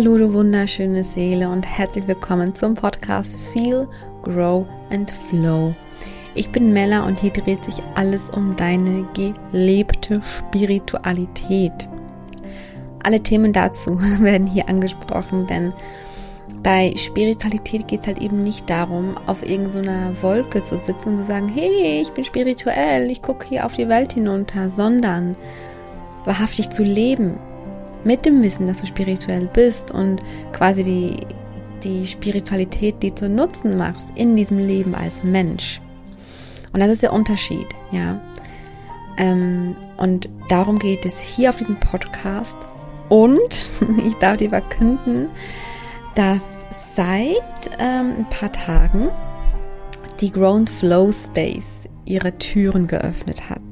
Hallo, du wunderschöne Seele und herzlich willkommen zum Podcast Feel, Grow and Flow. Ich bin Mella und hier dreht sich alles um deine gelebte Spiritualität. Alle Themen dazu werden hier angesprochen, denn bei Spiritualität geht es halt eben nicht darum, auf irgendeiner so Wolke zu sitzen und zu sagen, hey, ich bin spirituell, ich gucke hier auf die Welt hinunter, sondern wahrhaftig zu leben, mit dem Wissen, dass du spirituell bist und quasi die, die Spiritualität, die zu nutzen machst in diesem Leben als Mensch. Und das ist der Unterschied, ja. Ähm, und darum geht es hier auf diesem Podcast. Und ich darf dir verkünden, dass seit ähm, ein paar Tagen die Grown Flow Space ihre Türen geöffnet hat.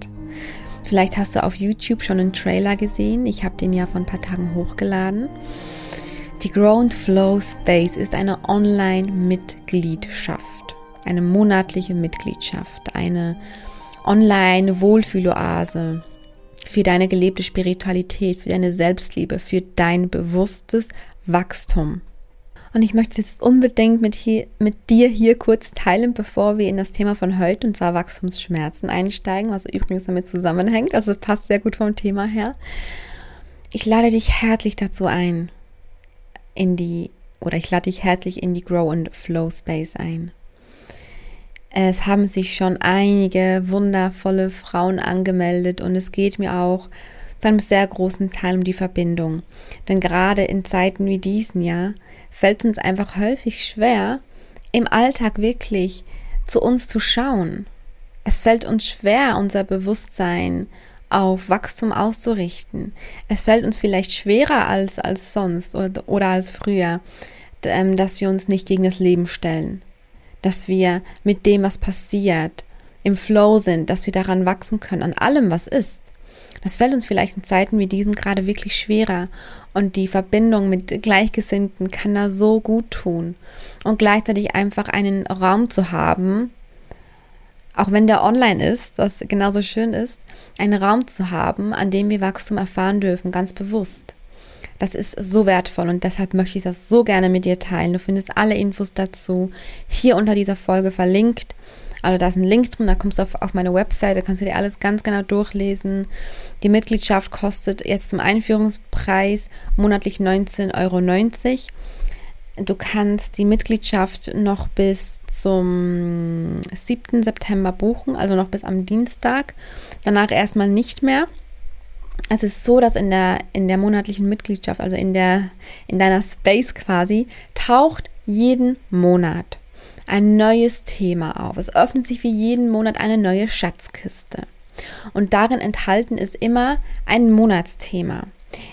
Vielleicht hast du auf YouTube schon einen Trailer gesehen. Ich habe den ja vor ein paar Tagen hochgeladen. Die Grown Flow Space ist eine Online-Mitgliedschaft, eine monatliche Mitgliedschaft, eine Online-Wohlfühloase für deine gelebte Spiritualität, für deine Selbstliebe, für dein bewusstes Wachstum. Und ich möchte das unbedingt mit, hier, mit dir hier kurz teilen, bevor wir in das Thema von heute, und zwar Wachstumsschmerzen, einsteigen, was übrigens damit zusammenhängt. Also passt sehr gut vom Thema her. Ich lade dich herzlich dazu ein, in die, oder ich lade dich herzlich in die Grow and Flow Space ein. Es haben sich schon einige wundervolle Frauen angemeldet und es geht mir auch zu einem sehr großen Teil um die Verbindung. Denn gerade in Zeiten wie diesen Jahr fällt es uns einfach häufig schwer, im Alltag wirklich zu uns zu schauen. Es fällt uns schwer, unser Bewusstsein auf Wachstum auszurichten. Es fällt uns vielleicht schwerer als, als sonst oder, oder als früher, ähm, dass wir uns nicht gegen das Leben stellen, dass wir mit dem, was passiert, im Flow sind, dass wir daran wachsen können, an allem, was ist. Das fällt uns vielleicht in Zeiten wie diesen gerade wirklich schwerer. Und die Verbindung mit Gleichgesinnten kann da so gut tun. Und gleichzeitig einfach einen Raum zu haben, auch wenn der online ist, was genauso schön ist, einen Raum zu haben, an dem wir Wachstum erfahren dürfen, ganz bewusst. Das ist so wertvoll und deshalb möchte ich das so gerne mit dir teilen. Du findest alle Infos dazu hier unter dieser Folge verlinkt. Also da ist ein Link drin, da kommst du auf, auf meine Website, da kannst du dir alles ganz genau durchlesen. Die Mitgliedschaft kostet jetzt zum Einführungspreis monatlich 19,90 Euro. Du kannst die Mitgliedschaft noch bis zum 7. September buchen, also noch bis am Dienstag. Danach erstmal nicht mehr. Es ist so, dass in der, in der monatlichen Mitgliedschaft, also in, der, in deiner Space quasi, taucht jeden Monat ein neues Thema auf. Es öffnet sich wie jeden Monat eine neue Schatzkiste. Und darin enthalten ist immer ein Monatsthema.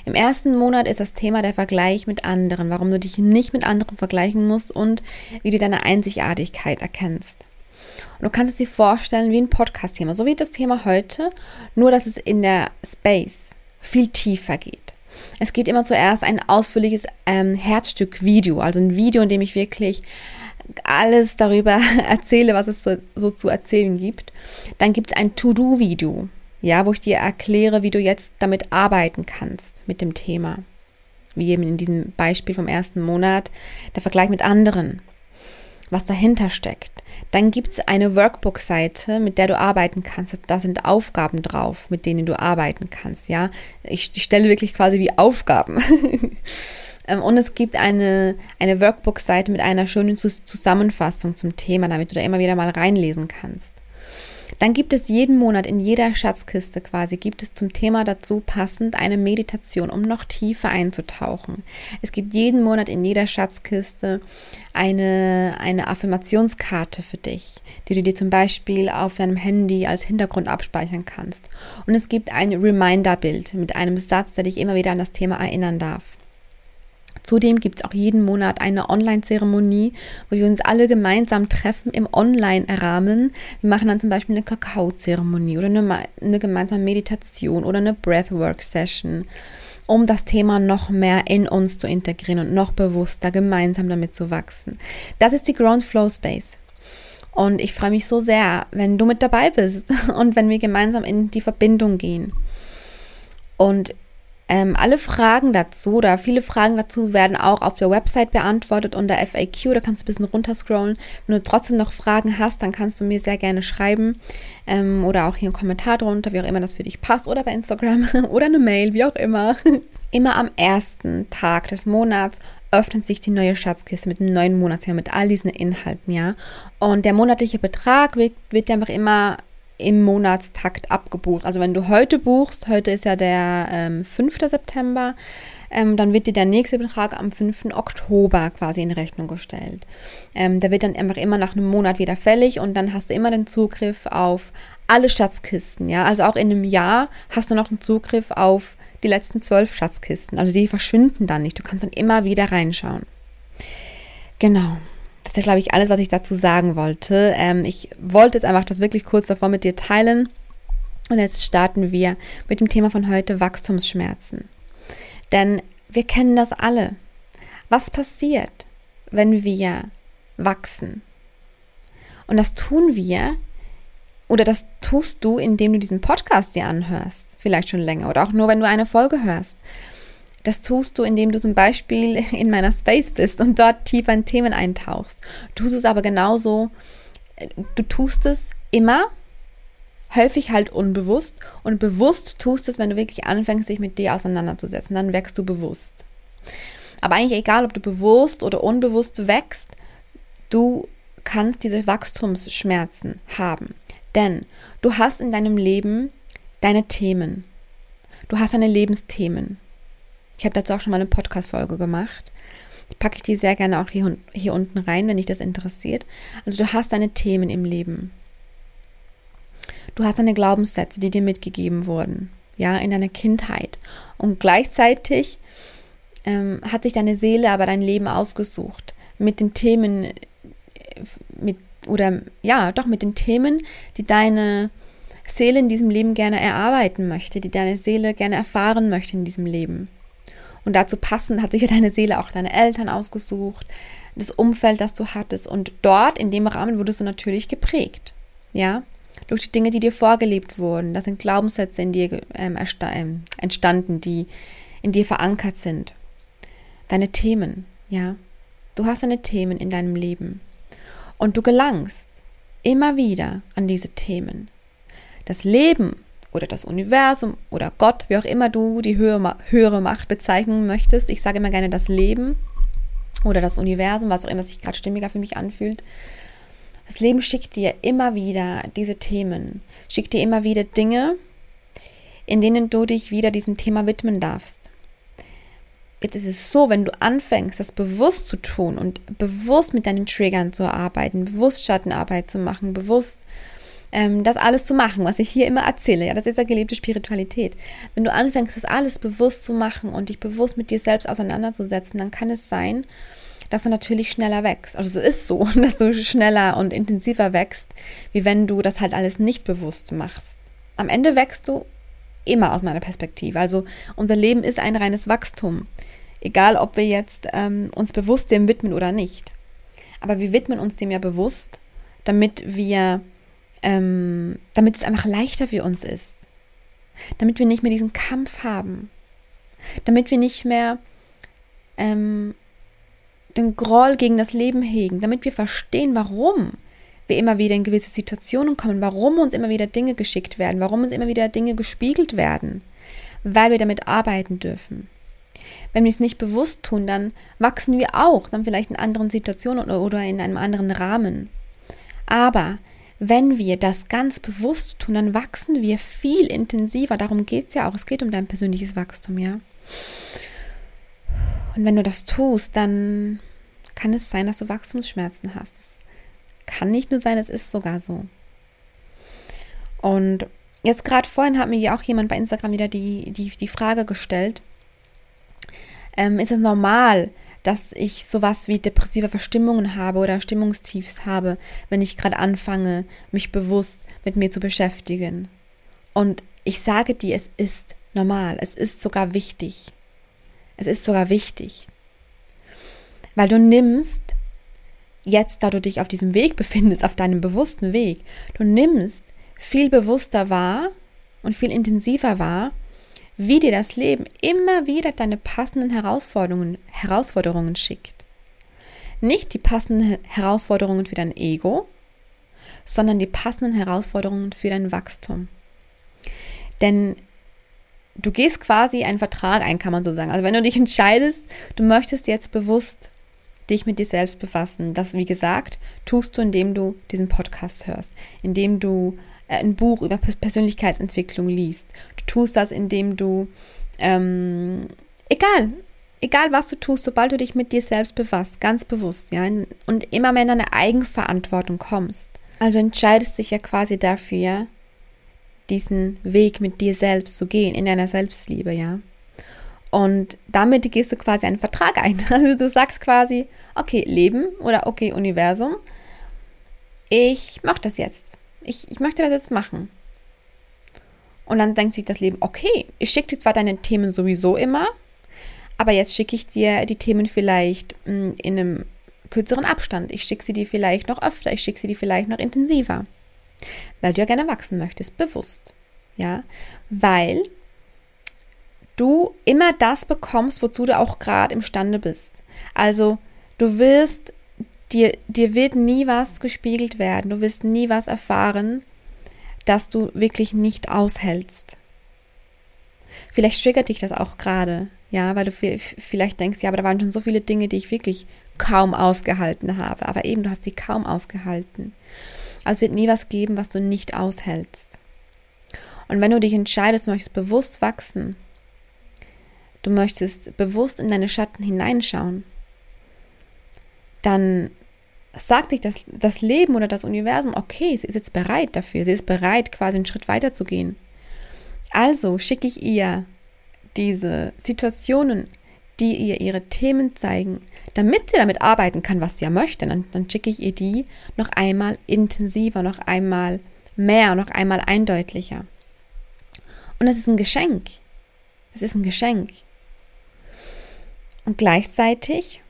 Im ersten Monat ist das Thema der Vergleich mit anderen, warum du dich nicht mit anderen vergleichen musst und wie du deine Einzigartigkeit erkennst. Und du kannst es dir vorstellen wie ein Podcast-Thema, so wie das Thema heute, nur dass es in der Space viel tiefer geht. Es gibt immer zuerst ein ausführliches ähm, Herzstück-Video, also ein Video, in dem ich wirklich alles darüber erzähle, was es so, so zu erzählen gibt. Dann gibt es ein To-Do-Video, ja, wo ich dir erkläre, wie du jetzt damit arbeiten kannst mit dem Thema. Wie eben in diesem Beispiel vom ersten Monat, der Vergleich mit anderen, was dahinter steckt. Dann gibt es eine Workbook-Seite, mit der du arbeiten kannst. Da sind Aufgaben drauf, mit denen du arbeiten kannst, ja. Ich, ich stelle wirklich quasi wie Aufgaben. Ähm, und es gibt eine, eine Workbook-Seite mit einer schönen Zusammenfassung zum Thema, damit du da immer wieder mal reinlesen kannst. Dann gibt es jeden Monat in jeder Schatzkiste quasi, gibt es zum Thema dazu passend eine Meditation, um noch tiefer einzutauchen. Es gibt jeden Monat in jeder Schatzkiste eine, eine Affirmationskarte für dich, die du dir zum Beispiel auf deinem Handy als Hintergrund abspeichern kannst. Und es gibt ein Reminder-Bild mit einem Satz, der dich immer wieder an das Thema erinnern darf. Zudem gibt es auch jeden Monat eine Online-Zeremonie, wo wir uns alle gemeinsam treffen im Online-Rahmen. Wir machen dann zum Beispiel eine Kakao-Zeremonie oder eine, eine gemeinsame Meditation oder eine Breathwork-Session, um das Thema noch mehr in uns zu integrieren und noch bewusster gemeinsam damit zu wachsen. Das ist die Ground Flow Space. Und ich freue mich so sehr, wenn du mit dabei bist und wenn wir gemeinsam in die Verbindung gehen. Und Ähm, alle Fragen dazu oder viele Fragen dazu werden auch auf der Website beantwortet unter FAQ. Da kannst du ein bisschen runterscrollen. Wenn du trotzdem noch Fragen hast, dann kannst du mir sehr gerne schreiben ähm, oder auch hier einen Kommentar drunter, wie auch immer das für dich passt oder bei Instagram oder eine Mail, wie auch immer. Immer am ersten Tag des Monats öffnet sich die neue Schatzkiste mit einem neuen Monatsjahr, mit all diesen Inhalten, ja. Und der monatliche Betrag wird, wird einfach immer im Monatstakt abgebucht. Also wenn du heute buchst, heute ist ja der ähm, 5. September, ähm, dann wird dir der nächste Betrag am 5. Oktober quasi in Rechnung gestellt. Ähm, der wird dann einfach immer nach einem Monat wieder fällig und dann hast du immer den Zugriff auf alle Schatzkisten, ja. Also auch in einem Jahr hast du noch einen Zugriff auf die letzten zwölf Schatzkisten. Also die verschwinden dann nicht. Du kannst dann immer wieder reinschauen. Genau. Das wäre, glaube ich, alles, was ich dazu sagen wollte. Ähm, ich wollte jetzt einfach das wirklich kurz davor mit dir teilen. Und jetzt starten wir mit dem Thema von heute Wachstumsschmerzen. Denn wir kennen das alle. Was passiert, wenn wir wachsen? Und das tun wir, oder das tust du, indem du diesen Podcast dir anhörst, vielleicht schon länger, oder auch nur, wenn du eine Folge hörst. Das tust du, indem du zum Beispiel in meiner Space bist und dort tiefer in Themen eintauchst. Du tust es aber genauso, du tust es immer, häufig halt unbewusst und bewusst tust es, wenn du wirklich anfängst, dich mit dir auseinanderzusetzen. Dann wächst du bewusst. Aber eigentlich egal, ob du bewusst oder unbewusst wächst, du kannst diese Wachstumsschmerzen haben. Denn du hast in deinem Leben deine Themen. Du hast deine Lebensthemen. Ich habe dazu auch schon mal eine Podcast-Folge gemacht. Die packe ich dir sehr gerne auch hier, hier unten rein, wenn dich das interessiert. Also du hast deine Themen im Leben. Du hast deine Glaubenssätze, die dir mitgegeben wurden, ja, in deiner Kindheit. Und gleichzeitig ähm, hat sich deine Seele aber dein Leben ausgesucht mit den Themen, mit oder ja, doch mit den Themen, die deine Seele in diesem Leben gerne erarbeiten möchte, die deine Seele gerne erfahren möchte in diesem Leben. Und dazu passend hat sich ja deine Seele auch deine Eltern ausgesucht, das Umfeld, das du hattest. Und dort, in dem Rahmen, wurdest du natürlich geprägt. Ja, durch die Dinge, die dir vorgelebt wurden. Das sind Glaubenssätze in dir ähm, ähm, entstanden, die in dir verankert sind. Deine Themen, ja. Du hast deine Themen in deinem Leben. Und du gelangst immer wieder an diese Themen. Das Leben oder das Universum oder Gott, wie auch immer du die höhere, Macht bezeichnen möchtest. Ich sage immer gerne das Leben oder das Universum, was auch immer sich gerade stimmiger für mich anfühlt. Das Leben schickt dir immer wieder diese Themen, schickt dir immer wieder Dinge, in denen du dich wieder diesem Thema widmen darfst. Jetzt ist es so, wenn du anfängst, das bewusst zu tun und bewusst mit deinen Triggern zu arbeiten, bewusst Schattenarbeit zu machen, bewusst ähm, das alles zu machen, was ich hier immer erzähle. Ja, das ist ja gelebte Spiritualität. Wenn du anfängst, das alles bewusst zu machen und dich bewusst mit dir selbst auseinanderzusetzen, dann kann es sein, dass du natürlich schneller wächst. Also es ist so, dass du schneller und intensiver wächst, wie wenn du das halt alles nicht bewusst machst. Am Ende wächst du immer aus meiner Perspektive. Also unser Leben ist ein reines Wachstum. Egal, ob wir jetzt ähm, uns bewusst dem widmen oder nicht. Aber wir widmen uns dem ja bewusst, damit wir ähm, damit es einfach leichter für uns ist. Damit wir nicht mehr diesen Kampf haben. Damit wir nicht mehr ähm, den Groll gegen das Leben hegen. Damit wir verstehen, warum wir immer wieder in gewisse Situationen kommen, warum uns immer wieder Dinge geschickt werden, warum uns immer wieder Dinge gespiegelt werden, weil wir damit arbeiten dürfen. Wenn wir es nicht bewusst tun, dann wachsen wir auch, dann vielleicht in anderen Situationen oder in einem anderen Rahmen. Aber wenn wir das ganz bewusst tun, dann wachsen wir viel intensiver. Darum geht es ja auch. Es geht um dein persönliches Wachstum, ja. Und wenn du das tust, dann kann es sein, dass du Wachstumsschmerzen hast. Das kann nicht nur sein, es ist sogar so. Und jetzt gerade vorhin hat mir ja auch jemand bei Instagram wieder die, die, die Frage gestellt, ähm, ist es normal, dass ich sowas wie depressive Verstimmungen habe oder Stimmungstiefs habe, wenn ich gerade anfange, mich bewusst mit mir zu beschäftigen. Und ich sage dir, es ist normal, es ist sogar wichtig. Es ist sogar wichtig. Weil du nimmst, jetzt da du dich auf diesem Weg befindest, auf deinem bewussten Weg, du nimmst viel bewusster wahr und viel intensiver wahr, wie dir das Leben immer wieder deine passenden Herausforderungen, Herausforderungen schickt. Nicht die passenden Herausforderungen für dein Ego, sondern die passenden Herausforderungen für dein Wachstum. Denn du gehst quasi einen Vertrag ein, kann man so sagen. Also wenn du dich entscheidest, du möchtest jetzt bewusst dich mit dir selbst befassen. Das, wie gesagt, tust du, indem du diesen Podcast hörst, indem du ein Buch über Persönlichkeitsentwicklung liest. Du tust das, indem du, ähm, egal, egal was du tust, sobald du dich mit dir selbst befasst, ganz bewusst, ja, und immer mehr in deine Eigenverantwortung kommst. Also entscheidest dich ja quasi dafür, diesen Weg mit dir selbst zu gehen, in deiner Selbstliebe, ja. Und damit gehst du quasi einen Vertrag ein. Also du sagst quasi, okay, Leben oder okay, Universum, ich mache das jetzt. Ich, ich möchte das jetzt machen. Und dann denkt sich das Leben, okay, ich schicke dir zwar deine Themen sowieso immer, aber jetzt schicke ich dir die Themen vielleicht hm, in einem kürzeren Abstand. Ich schicke sie dir vielleicht noch öfter, ich schicke sie dir vielleicht noch intensiver. Weil du ja gerne wachsen möchtest, bewusst. Ja, weil du immer das bekommst, wozu du auch gerade imstande bist. Also du wirst, dir, dir wird nie was gespiegelt werden, du wirst nie was erfahren, das du wirklich nicht aushältst. Vielleicht triggert dich das auch gerade, ja, weil du vielleicht denkst, ja, aber da waren schon so viele Dinge, die ich wirklich kaum ausgehalten habe. Aber eben, du hast sie kaum ausgehalten. Also es wird nie was geben, was du nicht aushältst. Und wenn du dich entscheidest, du möchtest bewusst wachsen, du möchtest bewusst in deine Schatten hineinschauen, dann sagt dich das, das Leben oder das Universum, okay, sie ist jetzt bereit dafür, sie ist bereit, quasi einen Schritt weiter zu gehen. Also schicke ich ihr diese Situationen, die ihr ihre Themen zeigen, damit sie damit arbeiten kann, was sie ja möchte, dann, dann schicke ich ihr die noch einmal intensiver, noch einmal mehr, noch einmal eindeutlicher. Und es ist ein Geschenk. Es ist ein Geschenk. Und gleichzeitig,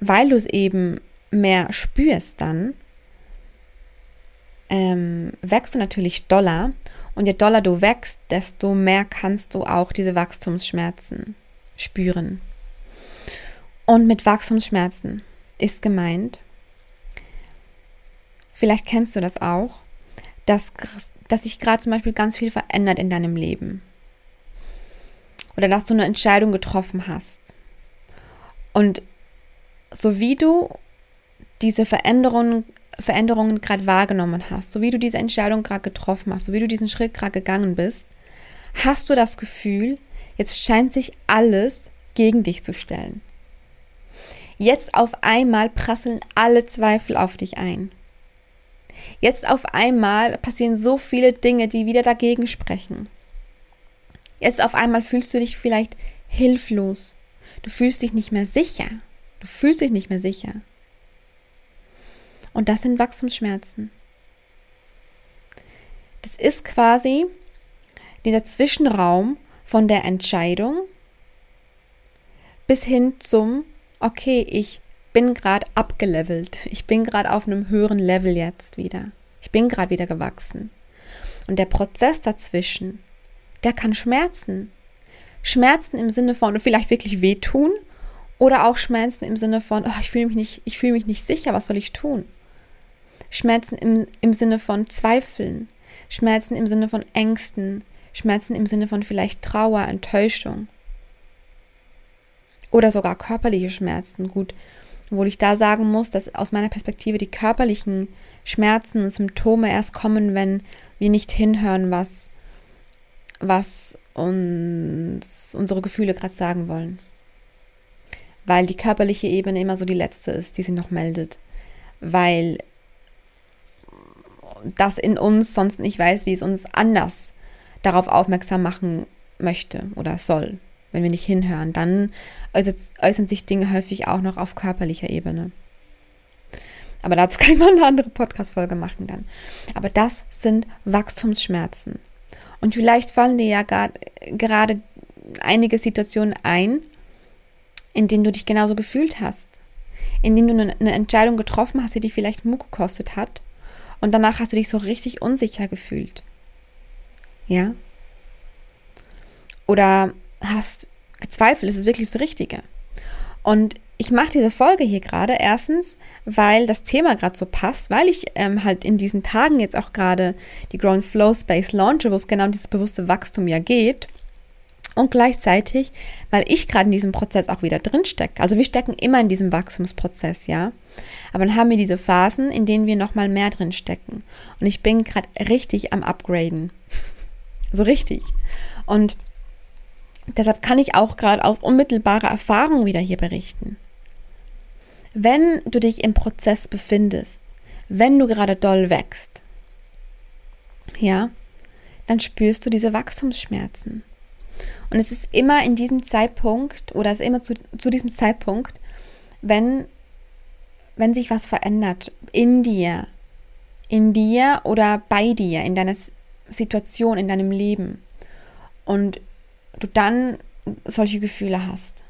weil du es eben mehr spürst dann, ähm, wächst du natürlich doller. Und je doller du wächst, desto mehr kannst du auch diese Wachstumsschmerzen spüren. Und mit Wachstumsschmerzen ist gemeint, vielleicht kennst du das auch, dass, dass sich gerade zum Beispiel ganz viel verändert in deinem Leben oder dass du eine Entscheidung getroffen hast. Und so wie du diese Veränderungen, Veränderungen gerade wahrgenommen hast, so wie du diese Entscheidung gerade getroffen hast, so wie du diesen Schritt gerade gegangen bist, hast du das Gefühl, jetzt scheint sich alles gegen dich zu stellen. Jetzt auf einmal prasseln alle Zweifel auf dich ein. Jetzt auf einmal passieren so viele Dinge, die wieder dagegen sprechen. Jetzt auf einmal fühlst du dich vielleicht hilflos. Du fühlst dich nicht mehr sicher. Du fühlst dich nicht mehr sicher. Und das sind Wachstumsschmerzen. Das ist quasi dieser Zwischenraum von der Entscheidung bis hin zum, okay, ich bin gerade abgelevelt. Ich bin gerade auf einem höheren Level jetzt wieder. Ich bin gerade wieder gewachsen. Und der Prozess dazwischen, der kann schmerzen. Schmerzen im Sinne von vielleicht wirklich wehtun oder auch Schmerzen im Sinne von, oh, ich fühle mich nicht, ich fühle mich nicht sicher, was soll ich tun? Schmerzen im, im Sinne von Zweifeln, Schmerzen im Sinne von Ängsten, Schmerzen im Sinne von vielleicht Trauer, Enttäuschung. Oder sogar körperliche Schmerzen. Gut, wo ich da sagen muss, dass aus meiner Perspektive die körperlichen Schmerzen und Symptome erst kommen, wenn wir nicht hinhören, was was uns unsere Gefühle gerade sagen wollen. Weil die körperliche Ebene immer so die letzte ist, die sie noch meldet. Weil das in uns sonst nicht weiß, wie es uns anders darauf aufmerksam machen möchte oder soll. Wenn wir nicht hinhören, dann äußern sich Dinge häufig auch noch auf körperlicher Ebene. Aber dazu kann ich mal eine andere Podcast-Folge machen dann. Aber das sind Wachstumsschmerzen. Und vielleicht fallen dir ja gerade einige Situationen ein, in denen du dich genauso gefühlt hast. In denen du eine Entscheidung getroffen hast, die dich vielleicht Mut gekostet hat. Und danach hast du dich so richtig unsicher gefühlt. Ja? oder hast gezweifelt, ist es wirklich das Richtige? Und ich mache diese Folge hier gerade erstens, weil das Thema gerade so passt, weil ich ähm, halt in diesen Tagen jetzt auch gerade die Grown Flow Space launche, wo es genau um dieses bewusste Wachstum ja geht. Und gleichzeitig, weil ich gerade in diesem Prozess auch wieder drin stecke. Also wir stecken immer in diesem Wachstumsprozess, ja. Aber dann haben wir diese Phasen, in denen wir nochmal mehr drin stecken. Und ich bin gerade richtig am Upgraden. so richtig. Und deshalb kann ich auch gerade aus unmittelbarer Erfahrung wieder hier berichten. Wenn du dich im Prozess befindest, wenn du gerade doll wächst, ja, dann spürst du diese Wachstumsschmerzen. Und es ist immer in diesem Zeitpunkt oder es ist immer zu, zu diesem Zeitpunkt, wenn, wenn sich was verändert in dir, in dir oder bei dir, in deiner Situation, in deinem Leben. Und du dann solche Gefühle hast.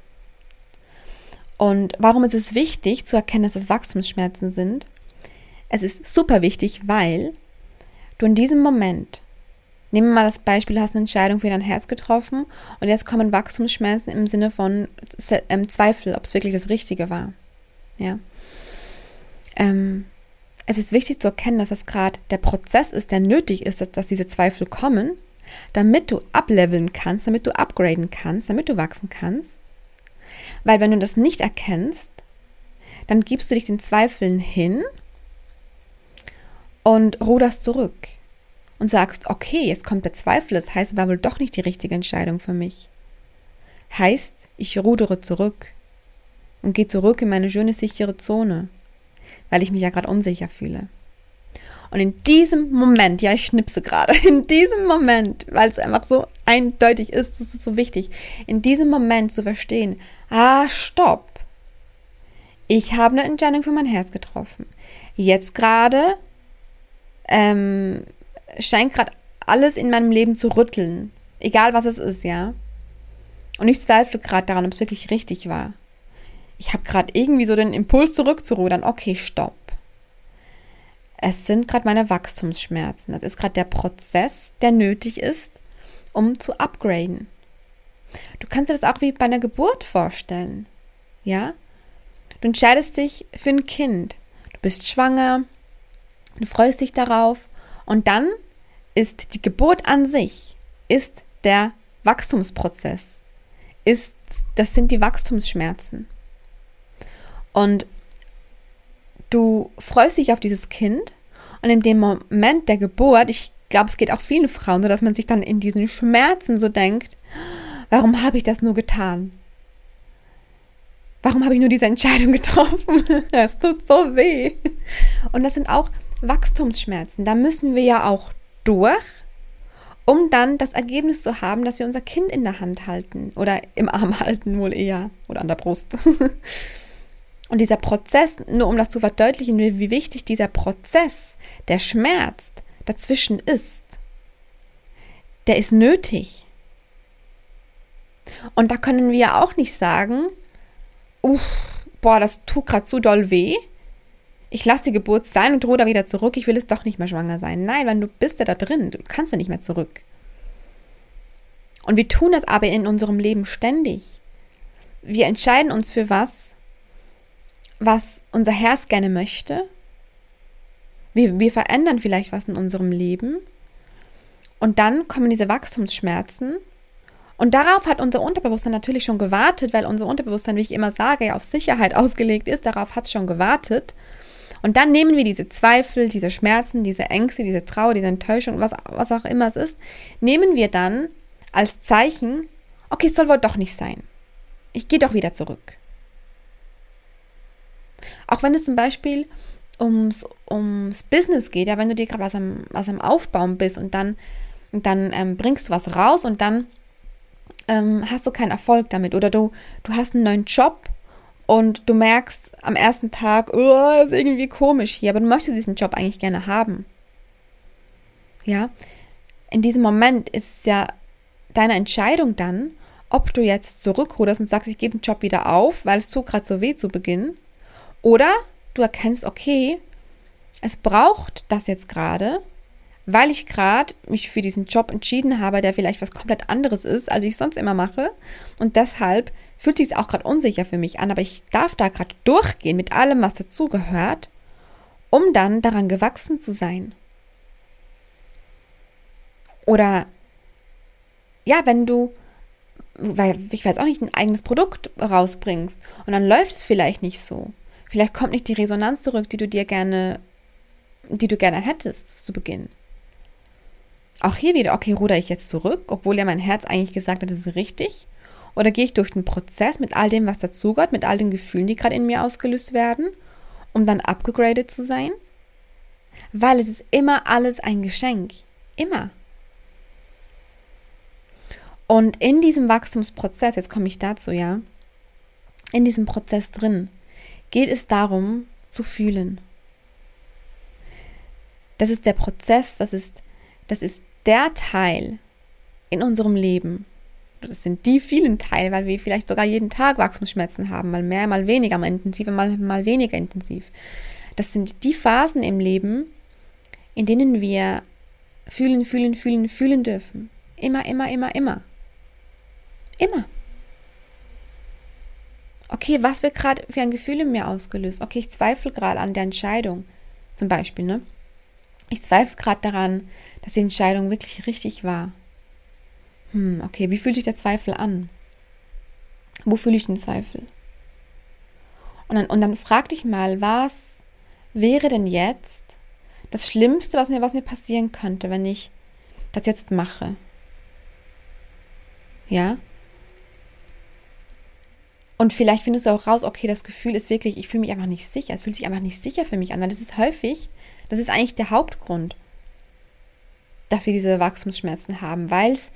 Und warum ist es wichtig zu erkennen, dass es Wachstumsschmerzen sind? Es ist super wichtig, weil du in diesem Moment Nehmen wir mal das Beispiel, du hast eine Entscheidung für dein Herz getroffen und jetzt kommen Wachstumsschmerzen im Sinne von ähm, Zweifel, ob es wirklich das Richtige war. Ja. Ähm, es ist wichtig zu erkennen, dass das gerade der Prozess ist, der nötig ist, dass, dass diese Zweifel kommen, damit du ableveln kannst, damit du upgraden kannst, damit du wachsen kannst. Weil wenn du das nicht erkennst, dann gibst du dich den Zweifeln hin und ruderst zurück und sagst, okay, jetzt kommt der Zweifel, das heißt, war wohl doch nicht die richtige Entscheidung für mich. Heißt, ich rudere zurück und gehe zurück in meine schöne, sichere Zone, weil ich mich ja gerade unsicher fühle. Und in diesem Moment, ja, ich schnipse gerade, in diesem Moment, weil es einfach so eindeutig ist, das ist so wichtig, in diesem Moment zu verstehen, ah, stopp. Ich habe eine Entscheidung für mein Herz getroffen. Jetzt gerade ähm, scheint gerade alles in meinem Leben zu rütteln. Egal was es ist, ja. Und ich zweifle gerade daran, ob es wirklich richtig war. Ich habe gerade irgendwie so den Impuls zurückzurudern. Okay, stopp. Es sind gerade meine Wachstumsschmerzen. Das ist gerade der Prozess, der nötig ist, um zu upgraden. Du kannst dir das auch wie bei einer Geburt vorstellen. Ja? Du entscheidest dich für ein Kind. Du bist schwanger. Du freust dich darauf. Und dann ist die Geburt an sich, ist der Wachstumsprozess, ist, das sind die Wachstumsschmerzen. Und du freust dich auf dieses Kind und in dem Moment der Geburt, ich glaube, es geht auch vielen Frauen so, dass man sich dann in diesen Schmerzen so denkt, warum habe ich das nur getan? Warum habe ich nur diese Entscheidung getroffen? Es tut so weh. Und das sind auch Wachstumsschmerzen. Da müssen wir ja auch durch, um dann das Ergebnis zu haben, dass wir unser Kind in der Hand halten oder im Arm halten wohl eher oder an der Brust. Und dieser Prozess, nur um das zu verdeutlichen, wie wichtig dieser Prozess, der schmerzt, dazwischen ist, der ist nötig. Und da können wir auch nicht sagen, uff, boah, das tut gerade zu doll weh ich lasse die Geburt sein und drohe da wieder zurück, ich will es doch nicht mehr schwanger sein. Nein, weil du bist ja da drin, du kannst ja nicht mehr zurück. Und wir tun das aber in unserem Leben ständig. Wir entscheiden uns für was, was unser Herz gerne möchte. Wir, wir verändern vielleicht was in unserem Leben. Und dann kommen diese Wachstumsschmerzen. Und darauf hat unser Unterbewusstsein natürlich schon gewartet, weil unser Unterbewusstsein, wie ich immer sage, ja auf Sicherheit ausgelegt ist. Darauf hat es schon gewartet. Und dann nehmen wir diese Zweifel, diese Schmerzen, diese Ängste, diese Trauer, diese Enttäuschung, was, was auch immer es ist, nehmen wir dann als Zeichen, okay, es soll wohl doch nicht sein. Ich gehe doch wieder zurück. Auch wenn es zum Beispiel ums, ums Business geht, ja, wenn du dir gerade was am, was am Aufbauen bist und dann, und dann ähm, bringst du was raus und dann ähm, hast du keinen Erfolg damit oder du, du hast einen neuen Job und du merkst am ersten Tag, oh, ist irgendwie komisch hier, aber du möchtest diesen Job eigentlich gerne haben. Ja, in diesem Moment ist es ja deine Entscheidung dann, ob du jetzt zurückruderst und sagst, ich gebe den Job wieder auf, weil es tut gerade so weh zu Beginn, oder du erkennst, okay, es braucht das jetzt gerade, weil ich gerade mich für diesen Job entschieden habe, der vielleicht was komplett anderes ist, als ich sonst immer mache. Und deshalb fühlt sich es auch gerade unsicher für mich an, aber ich darf da gerade durchgehen mit allem, was dazugehört, um dann daran gewachsen zu sein. Oder ja, wenn du, weil ich weiß auch nicht, ein eigenes Produkt rausbringst und dann läuft es vielleicht nicht so. Vielleicht kommt nicht die Resonanz zurück, die du dir gerne, die du gerne hättest zu Beginn. Auch hier wieder, okay, ruder ich jetzt zurück, obwohl ja mein Herz eigentlich gesagt hat, das ist richtig? Oder gehe ich durch den Prozess mit all dem, was dazugehört, mit all den Gefühlen, die gerade in mir ausgelöst werden, um dann abgegradet zu sein? Weil es ist immer alles ein Geschenk. Immer. Und in diesem Wachstumsprozess, jetzt komme ich dazu, ja, in diesem Prozess drin, geht es darum zu fühlen. Das ist der Prozess, das ist, das ist der Teil in unserem Leben, das sind die vielen Teile, weil wir vielleicht sogar jeden Tag Wachstumsschmerzen haben, mal mehr, mal weniger, mal intensiver, mal, mal weniger intensiv. Das sind die Phasen im Leben, in denen wir fühlen, fühlen, fühlen, fühlen dürfen. Immer, immer, immer, immer. Immer. Okay, was wird gerade für ein Gefühl in mir ausgelöst? Okay, ich zweifle gerade an der Entscheidung, zum Beispiel, ne? Ich zweifle gerade daran, dass die Entscheidung wirklich richtig war. Hm, okay, wie fühlt sich der Zweifel an? Wo fühle ich den Zweifel? Und dann, und dann frag dich mal, was wäre denn jetzt das Schlimmste, was mir, was mir passieren könnte, wenn ich das jetzt mache? Ja? Und vielleicht findest du auch raus, okay, das Gefühl ist wirklich, ich fühle mich einfach nicht sicher. Es fühlt sich einfach nicht sicher für mich an. Weil das ist häufig, das ist eigentlich der Hauptgrund, dass wir diese Wachstumsschmerzen haben, weil es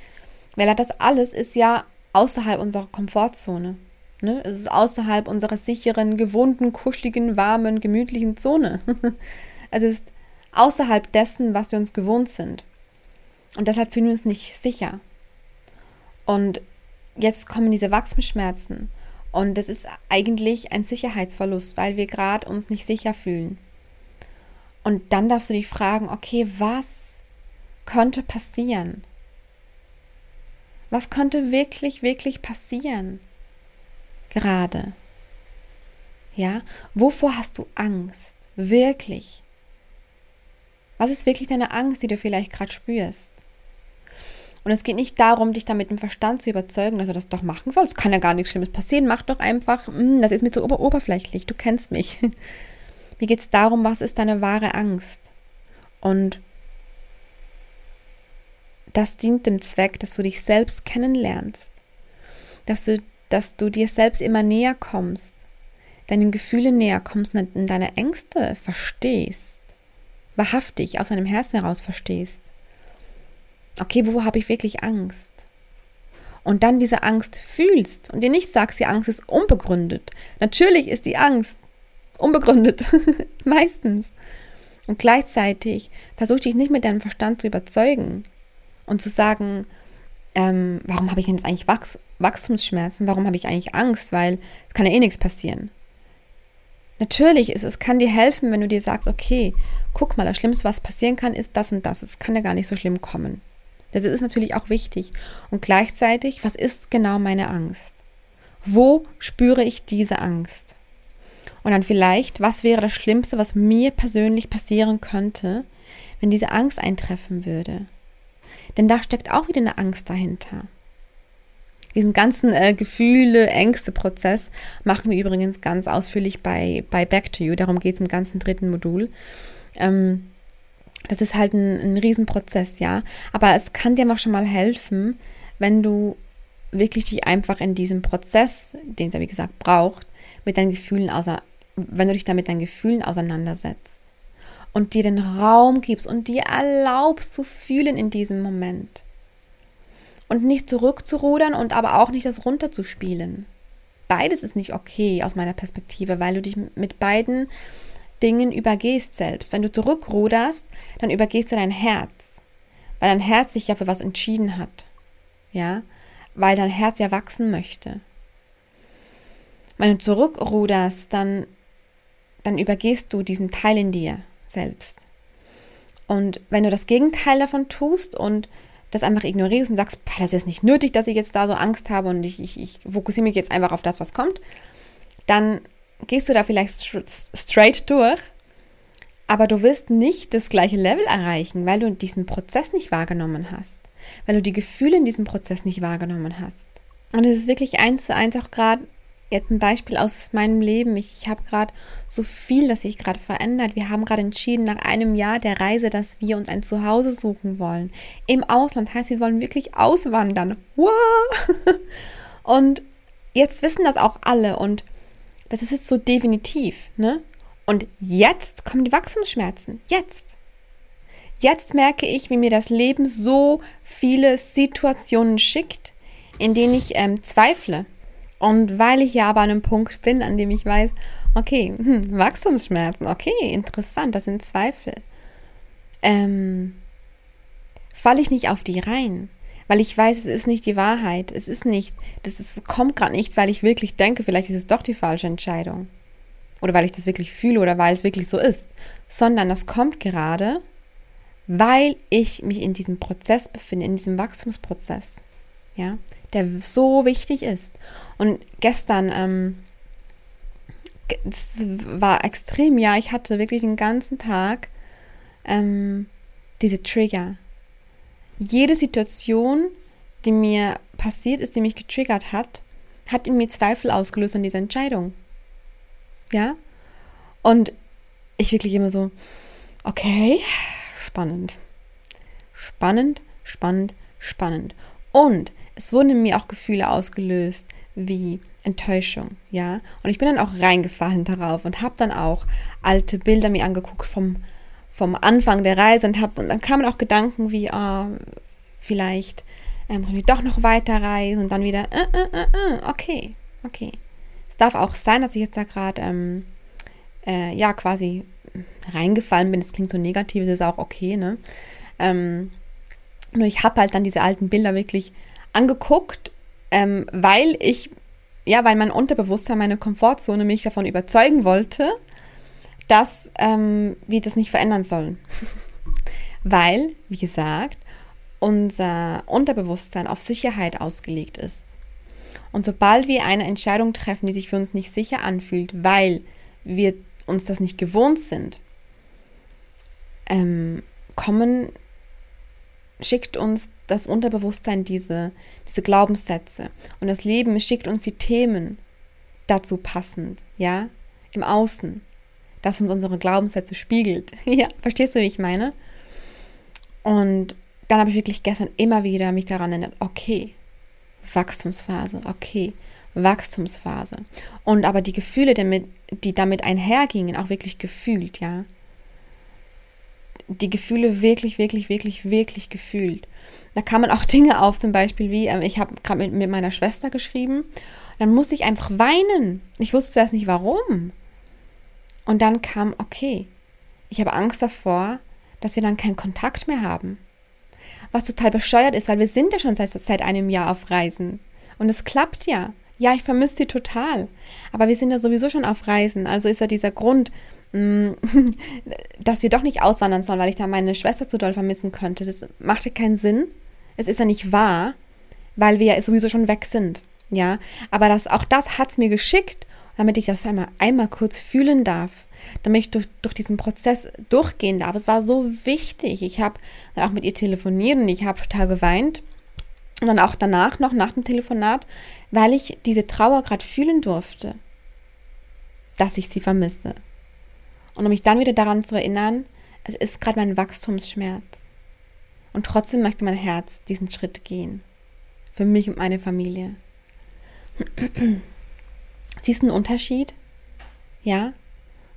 weil das alles ist ja außerhalb unserer Komfortzone. Ne? Es ist außerhalb unserer sicheren, gewohnten, kuscheligen, warmen, gemütlichen Zone. es ist außerhalb dessen, was wir uns gewohnt sind. Und deshalb fühlen wir uns nicht sicher. Und jetzt kommen diese Wachstumsschmerzen. Und das ist eigentlich ein Sicherheitsverlust, weil wir gerade uns nicht sicher fühlen. Und dann darfst du dich fragen, okay, was könnte passieren? Was könnte wirklich, wirklich passieren? Gerade. Ja, wovor hast du Angst? Wirklich. Was ist wirklich deine Angst, die du vielleicht gerade spürst? Und es geht nicht darum, dich damit im Verstand zu überzeugen, dass du das doch machen sollst. Kann ja gar nichts Schlimmes passieren. Mach doch einfach, hm, das ist mir zu ober oberflächlich. Du kennst mich. Mir geht es darum, was ist deine wahre Angst? Und das dient dem Zweck, dass du dich selbst kennenlernst, dass du, dass du dir selbst immer näher kommst, deinen Gefühlen näher kommst und deine Ängste verstehst, wahrhaftig aus deinem Herzen heraus verstehst. Okay, wo habe ich wirklich Angst? Und dann diese Angst fühlst und dir nicht sagst, die Angst ist unbegründet. Natürlich ist die Angst unbegründet, meistens. Und gleichzeitig versuch dich nicht mit deinem Verstand zu überzeugen, und zu sagen, ähm, warum habe ich jetzt eigentlich Wachs Wachstumsschmerzen? Warum habe ich eigentlich Angst? Weil es kann ja eh nichts passieren. Natürlich ist es, kann dir helfen, wenn du dir sagst, okay, guck mal, das Schlimmste, was passieren kann, ist das und das. Es kann ja gar nicht so schlimm kommen. Das ist natürlich auch wichtig. Und gleichzeitig, was ist genau meine Angst? Wo spüre ich diese Angst? Und dann vielleicht, was wäre das Schlimmste, was mir persönlich passieren könnte, wenn diese Angst eintreffen würde? Denn da steckt auch wieder eine Angst dahinter. Diesen ganzen äh, Gefühle, Ängste-Prozess machen wir übrigens ganz ausführlich bei, bei Back to You. Darum geht es im ganzen dritten Modul. Ähm, das ist halt ein, ein Riesenprozess, ja. Aber es kann dir auch schon mal helfen, wenn du wirklich dich einfach in diesem Prozess, den es ja wie gesagt braucht, mit deinen Gefühlen außer, wenn du dich da mit deinen Gefühlen auseinandersetzt und dir den Raum gibst und dir erlaubst zu fühlen in diesem Moment. Und nicht zurückzurudern und aber auch nicht das runterzuspielen. Beides ist nicht okay aus meiner Perspektive, weil du dich mit beiden Dingen übergehst selbst. Wenn du zurückruderst, dann übergehst du dein Herz, weil dein Herz sich ja für was entschieden hat. Ja, weil dein Herz ja wachsen möchte. Wenn du zurückruderst, dann, dann übergehst du diesen Teil in dir, selbst. Und wenn du das Gegenteil davon tust und das einfach ignorierst und sagst, das ist nicht nötig, dass ich jetzt da so Angst habe und ich, ich, ich fokussiere mich jetzt einfach auf das, was kommt, dann gehst du da vielleicht straight durch, aber du wirst nicht das gleiche Level erreichen, weil du diesen Prozess nicht wahrgenommen hast, weil du die Gefühle in diesem Prozess nicht wahrgenommen hast. Und es ist wirklich eins zu eins auch gerade jetzt ein Beispiel aus meinem Leben. Ich, ich habe gerade so viel, das sich gerade verändert. Wir haben gerade entschieden, nach einem Jahr der Reise, dass wir uns ein Zuhause suchen wollen. Im Ausland heißt, wir wollen wirklich auswandern. Und jetzt wissen das auch alle und das ist jetzt so definitiv, ne? Und jetzt kommen die Wachstumsschmerzen. Jetzt. Jetzt merke ich, wie mir das Leben so viele Situationen schickt, in denen ich ähm, zweifle. Und weil ich ja aber an einem Punkt bin, an dem ich weiß, okay, hm, Wachstumsschmerzen, okay, interessant, das sind Zweifel. Ähm, falle ich nicht auf die rein, weil ich weiß, es ist nicht die Wahrheit, es ist nicht, das ist, kommt gerade nicht, weil ich wirklich denke, vielleicht ist es doch die falsche Entscheidung. Oder weil ich das wirklich fühle oder weil es wirklich so ist, sondern das kommt gerade, weil ich mich in diesem Prozess befinde, in diesem Wachstumsprozess, ja, der so wichtig ist. Und gestern, ähm, war extrem, ja, ich hatte wirklich den ganzen Tag ähm, diese Trigger. Jede Situation, die mir passiert ist, die mich getriggert hat, hat in mir Zweifel ausgelöst an dieser Entscheidung. Ja? Und ich wirklich immer so, okay, spannend. Spannend, spannend, spannend. Und es wurden in mir auch Gefühle ausgelöst, wie Enttäuschung, ja. Und ich bin dann auch reingefallen darauf und habe dann auch alte Bilder mir angeguckt vom, vom Anfang der Reise und, hab, und dann kamen auch Gedanken wie, oh, vielleicht ähm, sollen wir doch noch weiter reisen und dann wieder, äh, äh, äh, äh okay, okay. Es darf auch sein, dass ich jetzt da gerade, ähm, äh, ja, quasi reingefallen bin. Das klingt so negativ, das ist auch okay, ne? Ähm, nur ich habe halt dann diese alten Bilder wirklich angeguckt, ähm, weil ich, ja, weil mein Unterbewusstsein, meine Komfortzone mich davon überzeugen wollte, dass ähm, wir das nicht verändern sollen. weil, wie gesagt, unser Unterbewusstsein auf Sicherheit ausgelegt ist. Und sobald wir eine Entscheidung treffen, die sich für uns nicht sicher anfühlt, weil wir uns das nicht gewohnt sind, ähm, kommen, schickt uns das Unterbewusstsein diese, diese Glaubenssätze. Und das Leben schickt uns die Themen dazu passend, ja, im Außen, das uns unsere Glaubenssätze spiegelt. ja, verstehst du, wie ich meine? Und dann habe ich wirklich gestern immer wieder mich daran erinnert, okay, Wachstumsphase, okay, Wachstumsphase. Und aber die Gefühle, damit, die damit einhergingen, auch wirklich gefühlt, ja. Die Gefühle wirklich, wirklich, wirklich, wirklich gefühlt. Da kamen auch Dinge auf, zum Beispiel wie, ähm, ich habe gerade mit, mit meiner Schwester geschrieben, dann musste ich einfach weinen. Ich wusste zuerst nicht warum. Und dann kam, okay, ich habe Angst davor, dass wir dann keinen Kontakt mehr haben was total bescheuert ist, weil wir sind ja schon seit, seit einem Jahr auf Reisen. Und es klappt ja. Ja, ich vermisse sie total. Aber wir sind ja sowieso schon auf Reisen. Also ist ja dieser Grund, dass wir doch nicht auswandern sollen, weil ich da meine Schwester zu doll vermissen könnte. Das macht ja keinen Sinn. Es ist ja nicht wahr, weil wir ja sowieso schon weg sind. Ja, aber das, auch das hat es mir geschickt, damit ich das einmal, einmal kurz fühlen darf damit ich durch, durch diesen Prozess durchgehen darf. Es war so wichtig. Ich habe dann auch mit ihr telefoniert und ich habe total geweint. Und dann auch danach noch, nach dem Telefonat, weil ich diese Trauer gerade fühlen durfte, dass ich sie vermisse. Und um mich dann wieder daran zu erinnern, es ist gerade mein Wachstumsschmerz. Und trotzdem möchte mein Herz diesen Schritt gehen. Für mich und meine Familie. Siehst du einen Unterschied? Ja?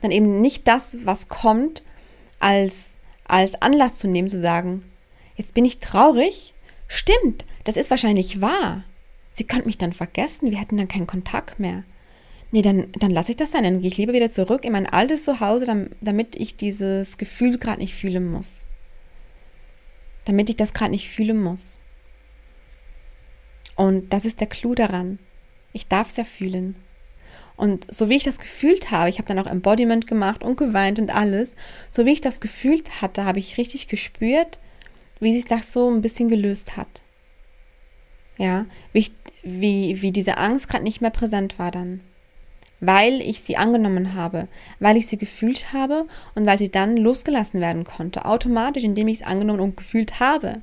dann eben nicht das, was kommt, als, als Anlass zu nehmen, zu sagen, jetzt bin ich traurig. Stimmt, das ist wahrscheinlich wahr. Sie könnte mich dann vergessen, wir hätten dann keinen Kontakt mehr. Nee, dann, dann lasse ich das sein. Dann gehe ich lieber wieder zurück in mein altes Zuhause, damit ich dieses Gefühl gerade nicht fühlen muss. Damit ich das gerade nicht fühlen muss. Und das ist der Clou daran. Ich darf es ja fühlen. Und so wie ich das gefühlt habe, ich habe dann auch Embodiment gemacht und geweint und alles, so wie ich das gefühlt hatte, habe ich richtig gespürt, wie sich das so ein bisschen gelöst hat. Ja, wie, ich, wie, wie diese Angst gerade nicht mehr präsent war dann. Weil ich sie angenommen habe, weil ich sie gefühlt habe und weil sie dann losgelassen werden konnte, automatisch, indem ich es angenommen und gefühlt habe.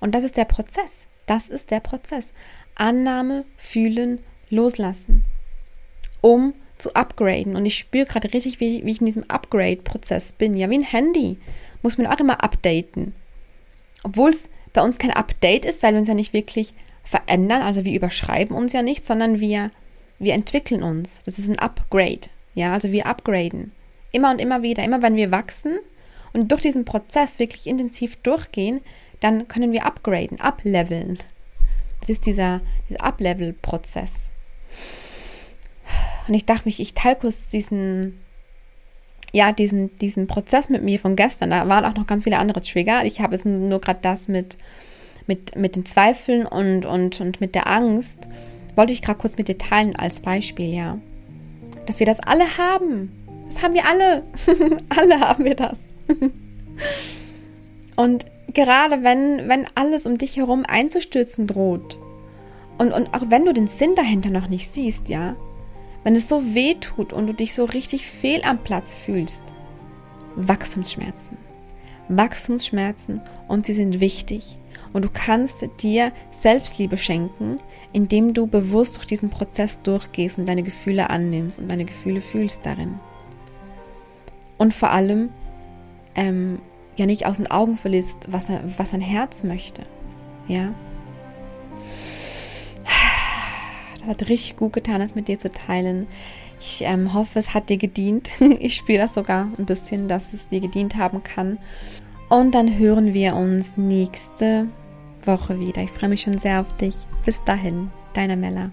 Und das ist der Prozess. Das ist der Prozess. Annahme, fühlen, loslassen. Um zu upgraden. Und ich spüre gerade richtig, wie, wie ich in diesem Upgrade-Prozess bin. Ja, wie ein Handy. Muss man auch immer updaten. Obwohl es bei uns kein Update ist, weil wir uns ja nicht wirklich verändern. Also wir überschreiben uns ja nicht, sondern wir, wir entwickeln uns. Das ist ein Upgrade. Ja, also wir upgraden. Immer und immer wieder. Immer wenn wir wachsen und durch diesen Prozess wirklich intensiv durchgehen, dann können wir upgraden, upleveln. Das ist dieser, dieser Uplevel-Prozess. Und ich dachte mich, ich teile kurz diesen, ja, diesen, diesen Prozess mit mir von gestern. Da waren auch noch ganz viele andere Trigger. Ich habe es nur gerade das mit, mit, mit den Zweifeln und, und, und mit der Angst. Wollte ich gerade kurz mit dir teilen als Beispiel, ja. Dass wir das alle haben. Das haben wir alle. alle haben wir das. und gerade wenn, wenn alles um dich herum einzustürzen droht und, und auch wenn du den Sinn dahinter noch nicht siehst, ja, wenn es so weh tut und du dich so richtig fehl am Platz fühlst, Wachstumsschmerzen. Wachstumsschmerzen und sie sind wichtig. Und du kannst dir Selbstliebe schenken, indem du bewusst durch diesen Prozess durchgehst und deine Gefühle annimmst und deine Gefühle fühlst darin. Und vor allem ähm, ja nicht aus den Augen verliest, was, was sein Herz möchte. Ja. Das hat richtig gut getan, das mit dir zu teilen. Ich ähm, hoffe, es hat dir gedient. Ich spüre das sogar ein bisschen, dass es dir gedient haben kann. Und dann hören wir uns nächste Woche wieder. Ich freue mich schon sehr auf dich. Bis dahin, deine Mella.